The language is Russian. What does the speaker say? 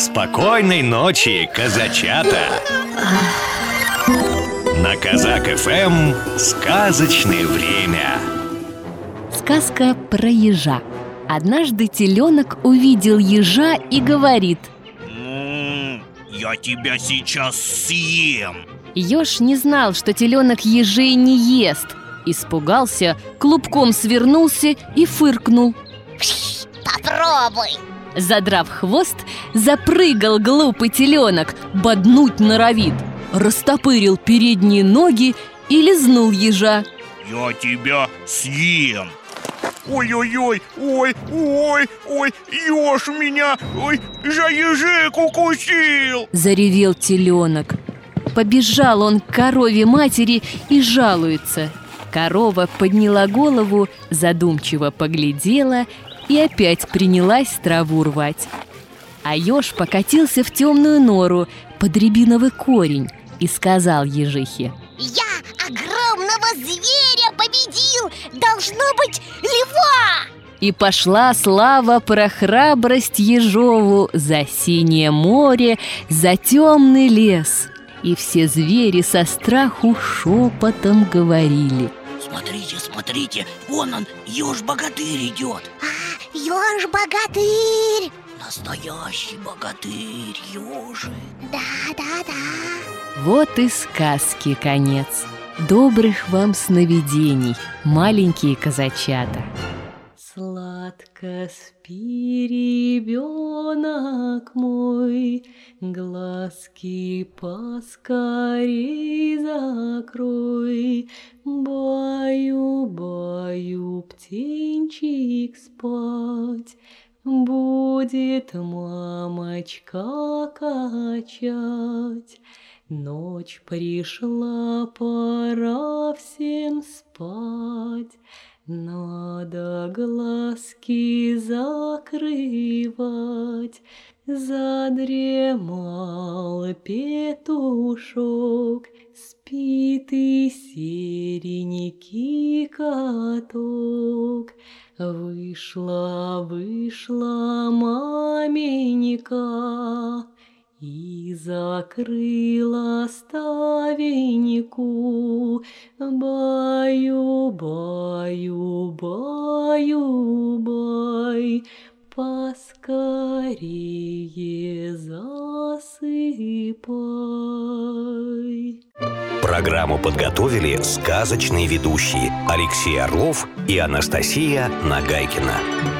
Спокойной ночи, казачата! На Казак ФМ сказочное время. Сказка про ежа. Однажды теленок увидел ежа и говорит я тебя сейчас съем Еж не знал, что теленок ежей не ест Испугался, клубком свернулся и фыркнул Попробуй Задрав хвост, запрыгал глупый теленок, боднуть норовит. Растопырил передние ноги и лизнул ежа. Я тебя съем! Ой-ой-ой, ой, ой, ой, еж меня, ой, за ежик укусил Заревел теленок. Побежал он к корове матери и жалуется. Корова подняла голову, задумчиво поглядела и опять принялась траву рвать. А еж покатился в темную нору под рябиновый корень и сказал ежихе. Я огромного зверя победил! Должно быть льва! И пошла слава про храбрость Ежову За синее море, за темный лес. И все звери со страху шепотом говорили. Смотрите, смотрите, вон он, еж-богатырь идет! А, еж богатырь! Настоящий богатырь, ежик. Да, да, да. Вот и сказки конец. Добрых вам сновидений, маленькие казачата. Сладко спи, ребенок мой, Глазки поскорей закрой, спать, Будет мамочка качать. Ночь пришла, пора всем спать. Надо глазки закрывать, Задремал петушок, Спит и серенький каток. Вышла, вышла маменька И закрыла ставеньку Баю, баю, баю, бай Поскорее засыпай Программу подготовили сказочные ведущие Алексей Орлов и Анастасия Нагайкина.